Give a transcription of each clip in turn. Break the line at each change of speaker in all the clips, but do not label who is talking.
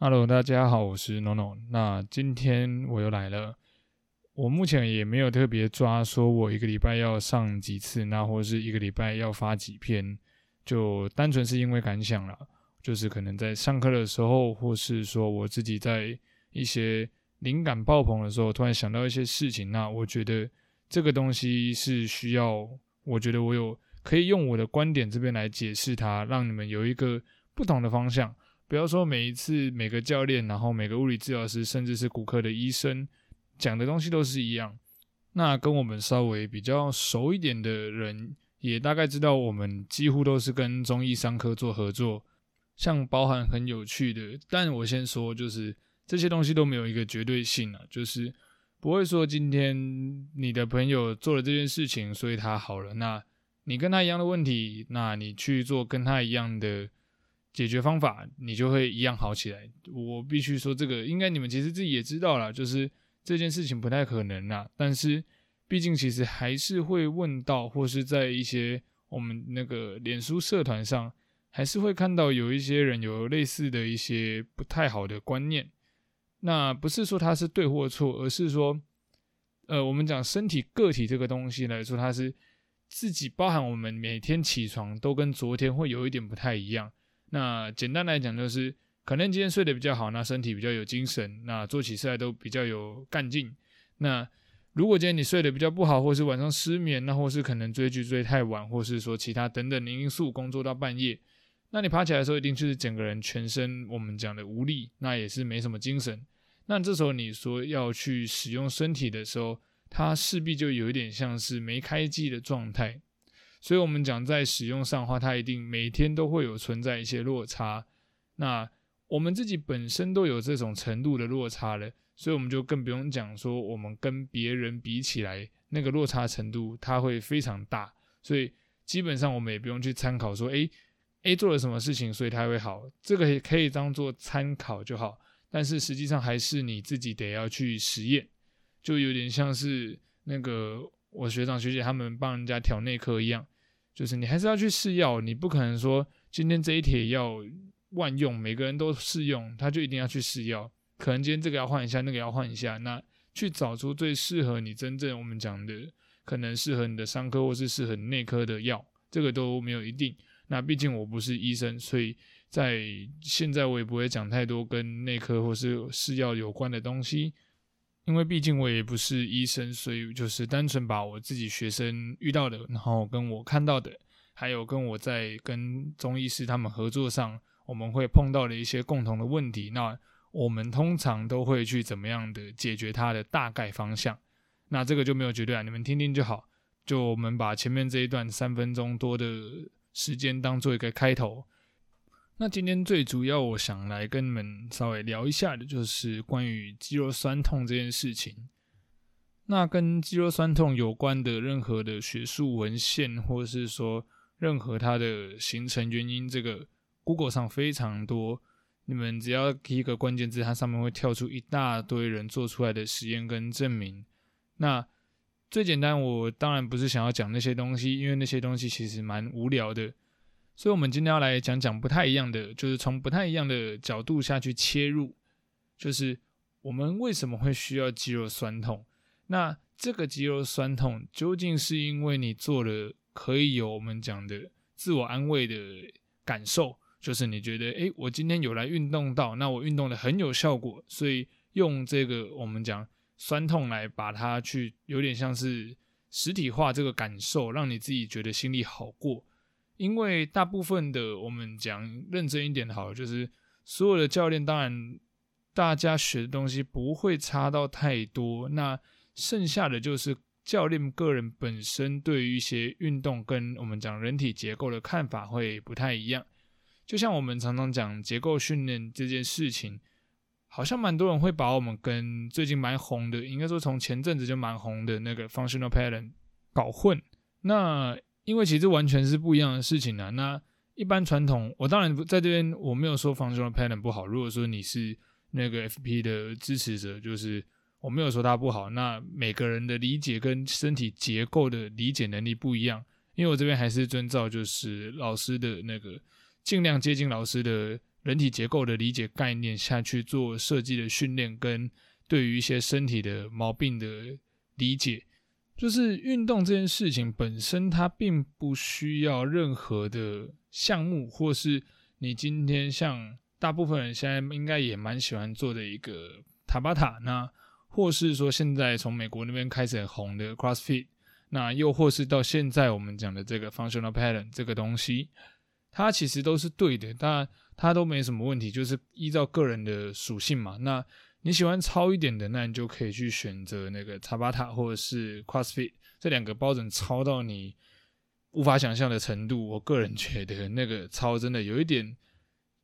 Hello，大家好，我是 NONO。那今天我又来了。我目前也没有特别抓，说我一个礼拜要上几次，那或者是一个礼拜要发几篇，就单纯是因为感想了。就是可能在上课的时候，或是说我自己在一些灵感爆棚的时候，突然想到一些事情，那我觉得这个东西是需要，我觉得我有可以用我的观点这边来解释它，让你们有一个不同的方向。不要说每一次每个教练，然后每个物理治疗师，甚至是骨科的医生讲的东西都是一样。那跟我们稍微比较熟一点的人，也大概知道我们几乎都是跟中医伤科做合作。像包含很有趣的，但我先说，就是这些东西都没有一个绝对性啊，就是不会说今天你的朋友做了这件事情，所以他好了，那你跟他一样的问题，那你去做跟他一样的。解决方法，你就会一样好起来。我必须说，这个应该你们其实自己也知道了，就是这件事情不太可能啦。但是，毕竟其实还是会问到，或是在一些我们那个脸书社团上，还是会看到有一些人有类似的一些不太好的观念。那不是说他是对或错，而是说，呃，我们讲身体个体这个东西来说，它是自己包含我们每天起床都跟昨天会有一点不太一样。那简单来讲，就是可能今天睡得比较好，那身体比较有精神，那做起事来都比较有干劲。那如果今天你睡得比较不好，或是晚上失眠，那或是可能追剧追太晚，或是说其他等等的因素，工作到半夜，那你爬起来的时候，一定就是整个人全身我们讲的无力，那也是没什么精神。那这时候你说要去使用身体的时候，它势必就有一点像是没开机的状态。所以，我们讲在使用上的话，它一定每天都会有存在一些落差。那我们自己本身都有这种程度的落差了，所以我们就更不用讲说，我们跟别人比起来，那个落差程度它会非常大。所以，基本上我们也不用去参考说，诶 a 做了什么事情，所以它会好，这个也可以当做参考就好。但是实际上还是你自己得要去实验，就有点像是那个我学长学姐他们帮人家调内科一样。就是你还是要去试药，你不可能说今天这一帖药万用，每个人都适用，他就一定要去试药。可能今天这个要换一下，那个要换一下，那去找出最适合你真正我们讲的，可能适合你的伤科或是适合你内科的药，这个都没有一定。那毕竟我不是医生，所以在现在我也不会讲太多跟内科或是试药有关的东西。因为毕竟我也不是医生，所以就是单纯把我自己学生遇到的，然后跟我看到的，还有跟我在跟中医师他们合作上，我们会碰到的一些共同的问题，那我们通常都会去怎么样的解决它的大概方向。那这个就没有绝对啊，你们听听就好。就我们把前面这一段三分钟多的时间当做一个开头。那今天最主要，我想来跟你们稍微聊一下的，就是关于肌肉酸痛这件事情。那跟肌肉酸痛有关的任何的学术文献，或是说任何它的形成原因，这个 Google 上非常多。你们只要提一个关键字，它上面会跳出一大堆人做出来的实验跟证明。那最简单，我当然不是想要讲那些东西，因为那些东西其实蛮无聊的。所以，我们今天要来讲讲不太一样的，就是从不太一样的角度下去切入，就是我们为什么会需要肌肉酸痛？那这个肌肉酸痛究竟是因为你做了可以有我们讲的自我安慰的感受，就是你觉得，诶，我今天有来运动到，那我运动的很有效果，所以用这个我们讲酸痛来把它去有点像是实体化这个感受，让你自己觉得心里好过。因为大部分的我们讲认真一点好，就是所有的教练，当然大家学的东西不会差到太多。那剩下的就是教练个人本身对于一些运动跟我们讲人体结构的看法会不太一样。就像我们常常讲结构训练这件事情，好像蛮多人会把我们跟最近蛮红的，应该说从前阵子就蛮红的那个 functional pattern 搞混。那因为其实完全是不一样的事情啊。那一般传统，我当然在这边我没有说防胸的 pattern 不好。如果说你是那个 FP 的支持者，就是我没有说它不好。那每个人的理解跟身体结构的理解能力不一样。因为我这边还是遵照就是老师的那个尽量接近老师的人体结构的理解概念下去做设计的训练，跟对于一些身体的毛病的理解。就是运动这件事情本身，它并不需要任何的项目，或是你今天像大部分人现在应该也蛮喜欢做的一个塔巴塔，那或是说现在从美国那边开始很红的 CrossFit，那又或是到现在我们讲的这个 Functional Pattern 这个东西，它其实都是对的，当然它都没什么问题，就是依照个人的属性嘛。那你喜欢糙一点的，那你就可以去选择那个塔巴塔或者是 CrossFit 这两个包准超到你无法想象的程度。我个人觉得那个超真的有一点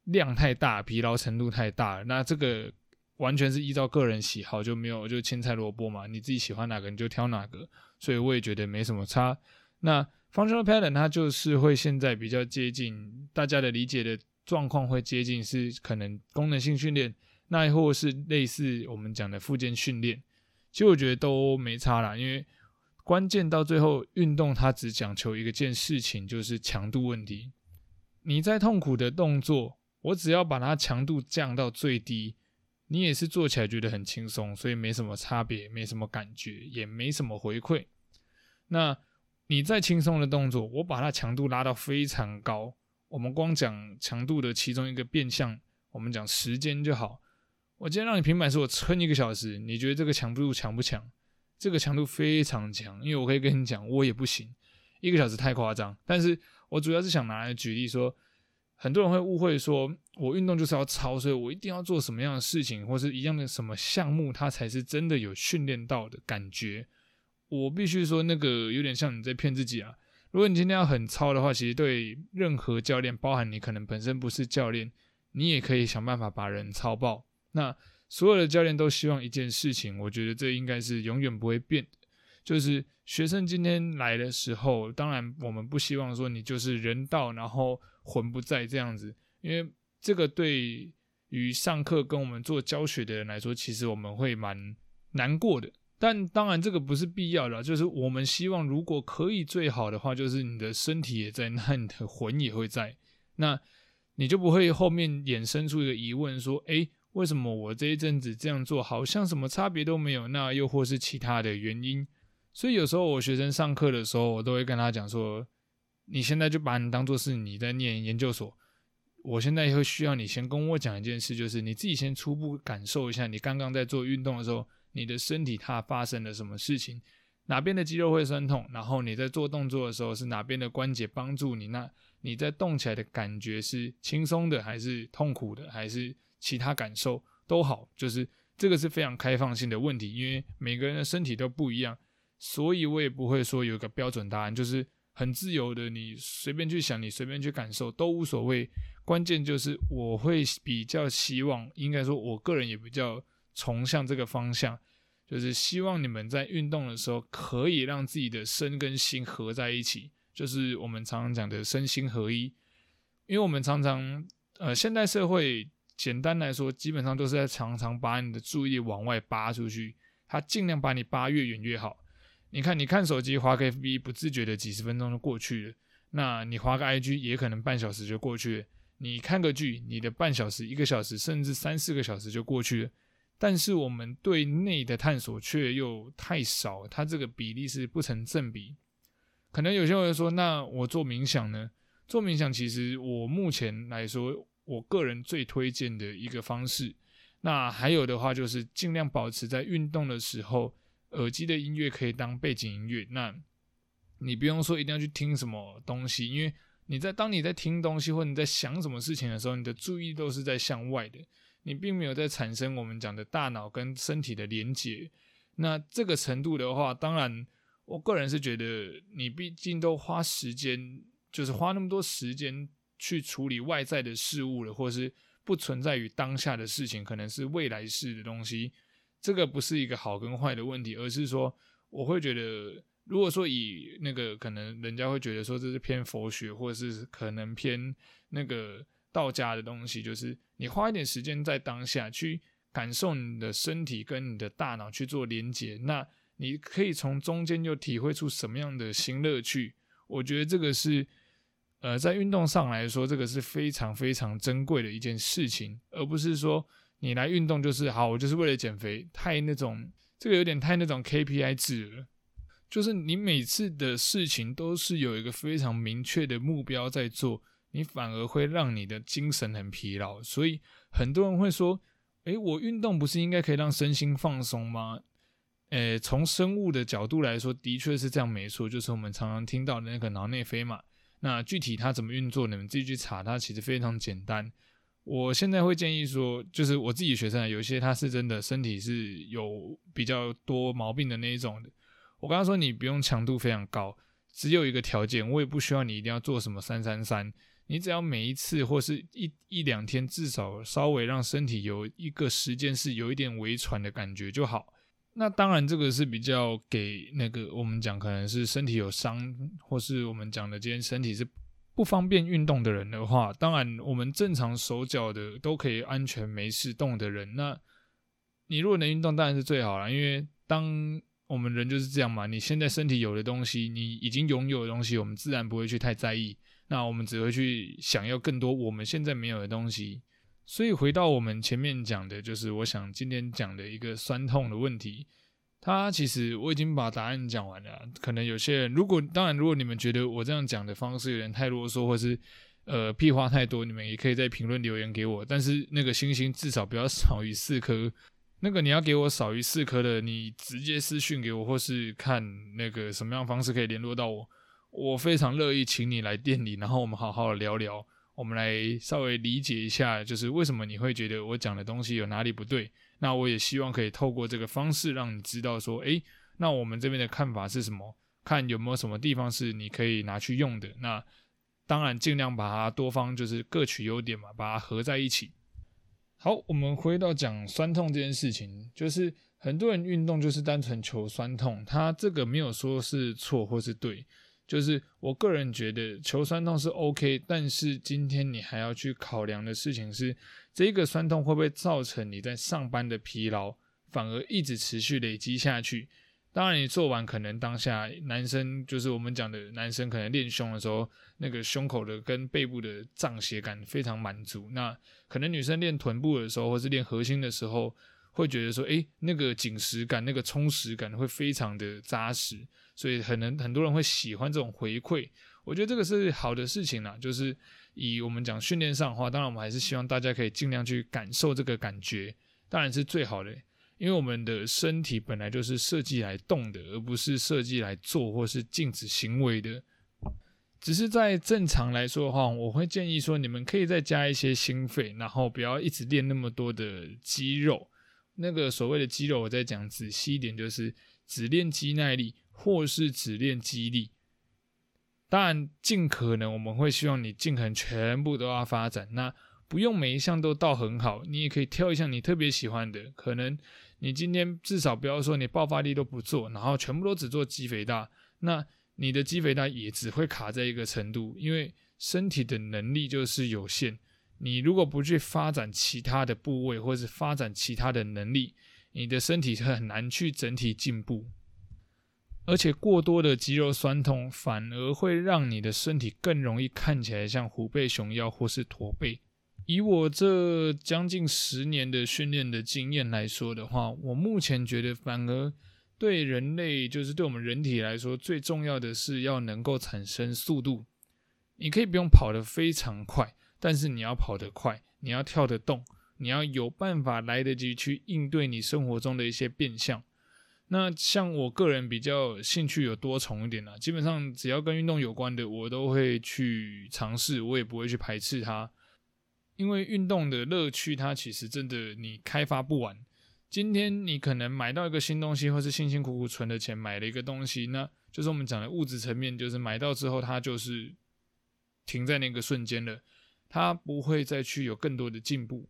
量太大，疲劳程度太大。那这个完全是依照个人喜好，就没有就青菜萝卜嘛，你自己喜欢哪个你就挑哪个。所以我也觉得没什么差。那 Functional Pattern 它就是会现在比较接近大家的理解的状况，会接近是可能功能性训练。那或是类似我们讲的附件训练，其实我觉得都没差啦，因为关键到最后运动它只讲求一个件事情，就是强度问题。你在痛苦的动作，我只要把它强度降到最低，你也是做起来觉得很轻松，所以没什么差别，没什么感觉，也没什么回馈。那你再轻松的动作，我把它强度拉到非常高，我们光讲强度的其中一个变相，我们讲时间就好。我今天让你平板是我撑一个小时，你觉得这个强度强不强？这个强度非常强，因为我可以跟你讲，我也不行，一个小时太夸张。但是我主要是想拿来举例说，很多人会误会说我运动就是要超，所以我一定要做什么样的事情，或是一样的什么项目，它才是真的有训练到的感觉。我必须说，那个有点像你在骗自己啊。如果你今天要很超的话，其实对任何教练，包含你可能本身不是教练，你也可以想办法把人超爆。那所有的教练都希望一件事情，我觉得这应该是永远不会变的，就是学生今天来的时候，当然我们不希望说你就是人到然后魂不在这样子，因为这个对于上课跟我们做教学的人来说，其实我们会蛮难过的。但当然这个不是必要的，就是我们希望如果可以最好的话，就是你的身体也在，那你的魂也会在，那你就不会后面衍生出一个疑问说，哎。为什么我这一阵子这样做好像什么差别都没有？那又或是其他的原因？所以有时候我学生上课的时候，我都会跟他讲说：你现在就把你当做是你在念研究所。我现在会需要你先跟我讲一件事，就是你自己先初步感受一下，你刚刚在做运动的时候，你的身体它发生了什么事情，哪边的肌肉会酸痛，然后你在做动作的时候是哪边的关节帮助你？那你在动起来的感觉是轻松的，还是痛苦的，还是？其他感受都好，就是这个是非常开放性的问题，因为每个人的身体都不一样，所以我也不会说有一个标准答案，就是很自由的，你随便去想，你随便去感受都无所谓。关键就是我会比较希望，应该说我个人也比较崇向这个方向，就是希望你们在运动的时候可以让自己的身跟心合在一起，就是我们常常讲的身心合一。因为我们常常呃现代社会。简单来说，基本上都是在常常把你的注意力往外扒出去，他尽量把你扒越远越好。你看，你看手机划个 FB，不自觉的几十分钟就过去了。那你划个 IG，也可能半小时就过去了。你看个剧，你的半小时、一个小时，甚至三四个小时就过去了。但是我们对内的探索却又太少，它这个比例是不成正比。可能有些人说，那我做冥想呢？做冥想，其实我目前来说。我个人最推荐的一个方式，那还有的话就是尽量保持在运动的时候，耳机的音乐可以当背景音乐。那你不用说一定要去听什么东西，因为你在当你在听东西或你在想什么事情的时候，你的注意都是在向外的，你并没有在产生我们讲的大脑跟身体的连接。那这个程度的话，当然我个人是觉得你毕竟都花时间，就是花那么多时间。去处理外在的事物了，或是不存在于当下的事情，可能是未来式的东西。这个不是一个好跟坏的问题，而是说，我会觉得，如果说以那个可能人家会觉得说这是偏佛学，或者是可能偏那个道家的东西，就是你花一点时间在当下去感受你的身体跟你的大脑去做连接，那你可以从中间又体会出什么样的新乐趣。我觉得这个是。呃，在运动上来说，这个是非常非常珍贵的一件事情，而不是说你来运动就是好，我就是为了减肥，太那种这个有点太那种 KPI 制了。就是你每次的事情都是有一个非常明确的目标在做，你反而会让你的精神很疲劳。所以很多人会说：“诶，我运动不是应该可以让身心放松吗？”诶，从生物的角度来说，的确是这样，没错。就是我们常常听到的那个脑内啡嘛。那具体它怎么运作，你们自己去查。它其实非常简单。我现在会建议说，就是我自己学生，有一些他是真的身体是有比较多毛病的那一种。我刚刚说你不用强度非常高，只有一个条件，我也不需要你一定要做什么三三三，你只要每一次或是一一两天，至少稍微让身体有一个时间是有一点微喘的感觉就好。那当然这个是比较给那个我们讲可能是身体有伤，或是我们讲的今天身体是不方便运动的人的话，当然我们正常手脚的都可以安全没事动的人，那你如果能运动当然是最好了，因为当我们人就是这样嘛，你现在身体有的东西，你已经拥有的东西，我们自然不会去太在意。那我们只会去想要更多我们现在没有的东西。所以回到我们前面讲的，就是我想今天讲的一个酸痛的问题。它其实我已经把答案讲完了。可能有些人，如果当然，如果你们觉得我这样讲的方式有点太啰嗦，或是呃屁话太多，你们也可以在评论留言给我。但是那个星星至少不要少于四颗。那个你要给我少于四颗的，你直接私讯给我，或是看那个什么样方式可以联络到我，我非常乐意请你来店里，然后我们好好的聊聊，我们来稍微理解一下，就是为什么你会觉得我讲的东西有哪里不对。那我也希望可以透过这个方式让你知道说，诶，那我们这边的看法是什么，看有没有什么地方是你可以拿去用的。那当然尽量把它多方就是各取优点嘛，把它合在一起。好，我们回到讲酸痛这件事情，就是很多人运动就是单纯求酸痛，他这个没有说是错或是对，就是我个人觉得求酸痛是 OK，但是今天你还要去考量的事情是，这个酸痛会不会造成你在上班的疲劳，反而一直持续累积下去。当然，你做完可能当下男生就是我们讲的男生，可能练胸的时候，那个胸口的跟背部的胀血感非常满足。那可能女生练臀部的时候，或是练核心的时候，会觉得说，诶，那个紧实感、那个充实感会非常的扎实。所以，可能很多人会喜欢这种回馈。我觉得这个是好的事情啦。就是以我们讲训练上的话，当然我们还是希望大家可以尽量去感受这个感觉，当然是最好的。因为我们的身体本来就是设计来动的，而不是设计来做或是静止行为的。只是在正常来说的话，我会建议说，你们可以再加一些心肺，然后不要一直练那么多的肌肉。那个所谓的肌肉，我再讲仔细一点，就是只练肌耐力，或是只练肌力。当然，尽可能我们会希望你尽可能全部都要发展。那不用每一项都到很好，你也可以挑一项你特别喜欢的，可能。你今天至少不要说你爆发力都不做，然后全部都只做肌肥大，那你的肌肥大也只会卡在一个程度，因为身体的能力就是有限。你如果不去发展其他的部位，或是发展其他的能力，你的身体很难去整体进步。而且过多的肌肉酸痛，反而会让你的身体更容易看起来像虎背熊腰或是驼背。以我这将近十年的训练的经验来说的话，我目前觉得反而对人类，就是对我们人体来说，最重要的是要能够产生速度。你可以不用跑得非常快，但是你要跑得快，你要跳得动，你要有办法来得及去应对你生活中的一些变相。那像我个人比较兴趣有多重一点呢，基本上只要跟运动有关的，我都会去尝试，我也不会去排斥它。因为运动的乐趣，它其实真的你开发不完。今天你可能买到一个新东西，或是辛辛苦苦存的钱买了一个东西，那就是我们讲的物质层面，就是买到之后它就是停在那个瞬间了，它不会再去有更多的进步。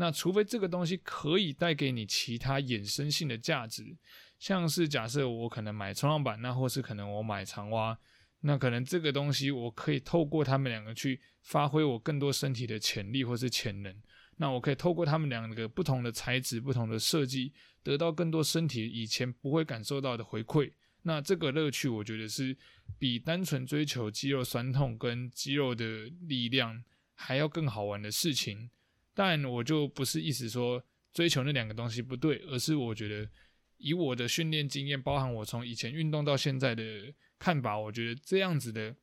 那除非这个东西可以带给你其他衍生性的价值，像是假设我可能买冲浪板，那或是可能我买长蛙。那可能这个东西，我可以透过他们两个去发挥我更多身体的潜力或是潜能。那我可以透过他们两个不同的材质、不同的设计，得到更多身体以前不会感受到的回馈。那这个乐趣，我觉得是比单纯追求肌肉酸痛跟肌肉的力量还要更好玩的事情。但我就不是意思说追求那两个东西不对，而是我觉得以我的训练经验，包含我从以前运动到现在的看法，我觉得这样子的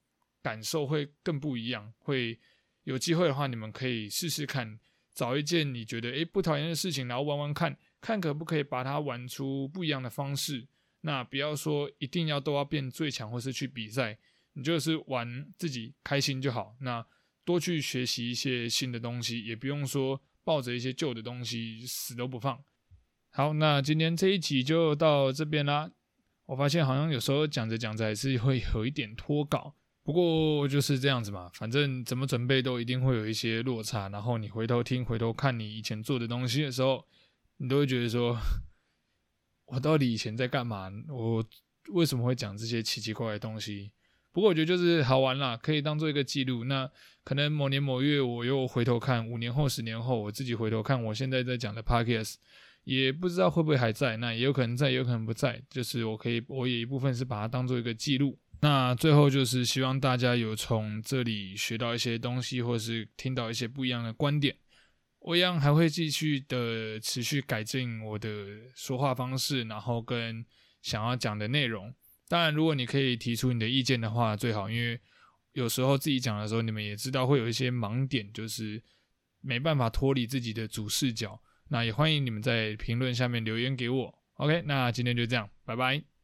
感受会更不一样。会有机会的话，你们可以试试看，找一件你觉得诶不讨厌的事情，然后玩玩看，看可不可以把它玩出不一样的方式。那不要说一定要都要变最强，或是去比赛，你就是玩自己开心就好。那多去学习一些新的东西，也不用说抱着一些旧的东西死都不放。好，那今天这一集就到这边啦。我发现好像有时候讲着讲着还是会有一点脱稿，不过就是这样子嘛，反正怎么准备都一定会有一些落差。然后你回头听、回头看你以前做的东西的时候，你都会觉得说，我到底以前在干嘛？我为什么会讲这些奇奇怪怪的东西？不过我觉得就是好玩啦，可以当做一个记录。那可能某年某月我又回头看，五年后、十年后，我自己回头看我现在在讲的 podcast，也不知道会不会还在。那也有可能在，也有可能不在。就是我可以，我也一部分是把它当做一个记录。那最后就是希望大家有从这里学到一些东西，或是听到一些不一样的观点。我一样还会继续的持续改进我的说话方式，然后跟想要讲的内容。当然，如果你可以提出你的意见的话，最好，因为有时候自己讲的时候，你们也知道会有一些盲点，就是没办法脱离自己的主视角。那也欢迎你们在评论下面留言给我。OK，那今天就这样，拜拜。